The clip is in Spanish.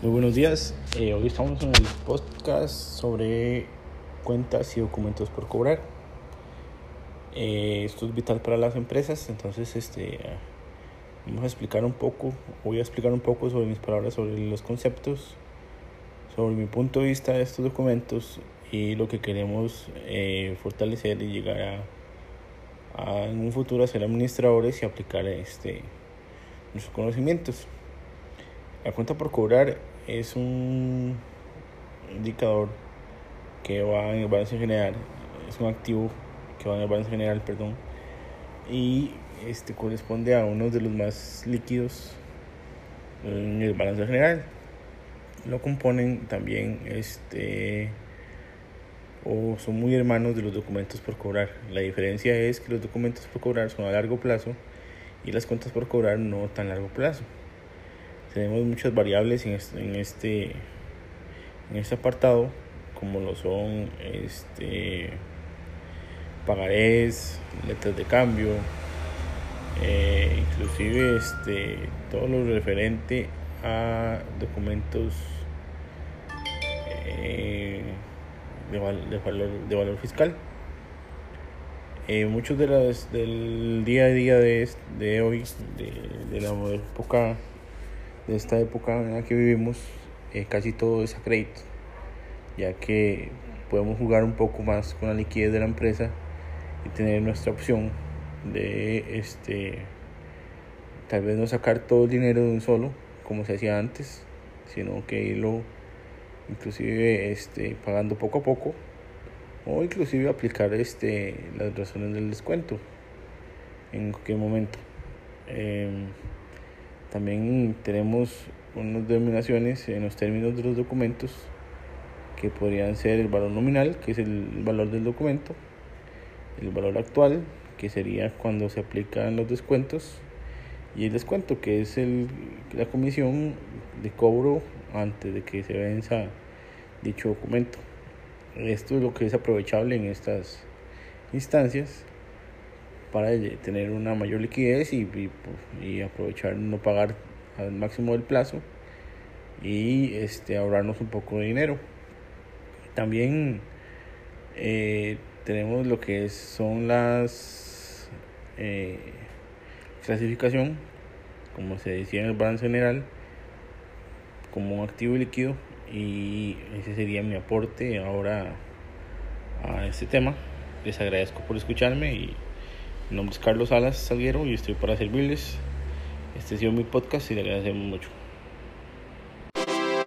Muy buenos días. Eh, hoy estamos en el podcast sobre cuentas y documentos por cobrar. Eh, esto es vital para las empresas, entonces este, vamos a explicar un poco, voy a explicar un poco sobre mis palabras, sobre los conceptos, sobre mi punto de vista de estos documentos y lo que queremos eh, fortalecer y llegar a, a, en un futuro a ser administradores y aplicar este, nuestros conocimientos. La cuenta por cobrar es un indicador que va en el balance general, es un activo que va en el balance general, perdón, y este corresponde a uno de los más líquidos en el balance general. Lo componen también este o son muy hermanos de los documentos por cobrar. La diferencia es que los documentos por cobrar son a largo plazo y las cuentas por cobrar no tan largo plazo tenemos muchas variables en este, en este, en este apartado, como lo son este, pagarés, letras de cambio, eh, inclusive este, todo lo referente a documentos eh, de, de, valor, de valor fiscal. Eh, muchos de las del día a día de, de hoy, de, de la época de esta época en la que vivimos, eh, casi todo es a crédito, ya que podemos jugar un poco más con la liquidez de la empresa y tener nuestra opción de este tal vez no sacar todo el dinero de un solo como se hacía antes sino que irlo inclusive este pagando poco a poco o inclusive aplicar este las razones del descuento en cualquier momento. Eh, también tenemos unas denominaciones en los términos de los documentos que podrían ser el valor nominal, que es el valor del documento, el valor actual, que sería cuando se aplican los descuentos, y el descuento, que es el, la comisión de cobro antes de que se venza dicho documento. Esto es lo que es aprovechable en estas instancias para tener una mayor liquidez y, y, aprovechar no pagar al máximo del plazo y este ahorrarnos un poco de dinero. También eh, tenemos lo que son las eh, clasificación como se decía en el balance general como un activo líquido y ese sería mi aporte ahora a este tema. Les agradezco por escucharme y mi nombre es Carlos Salas Salguero y estoy para servirles. Este ha sido mi podcast y le agradecemos mucho.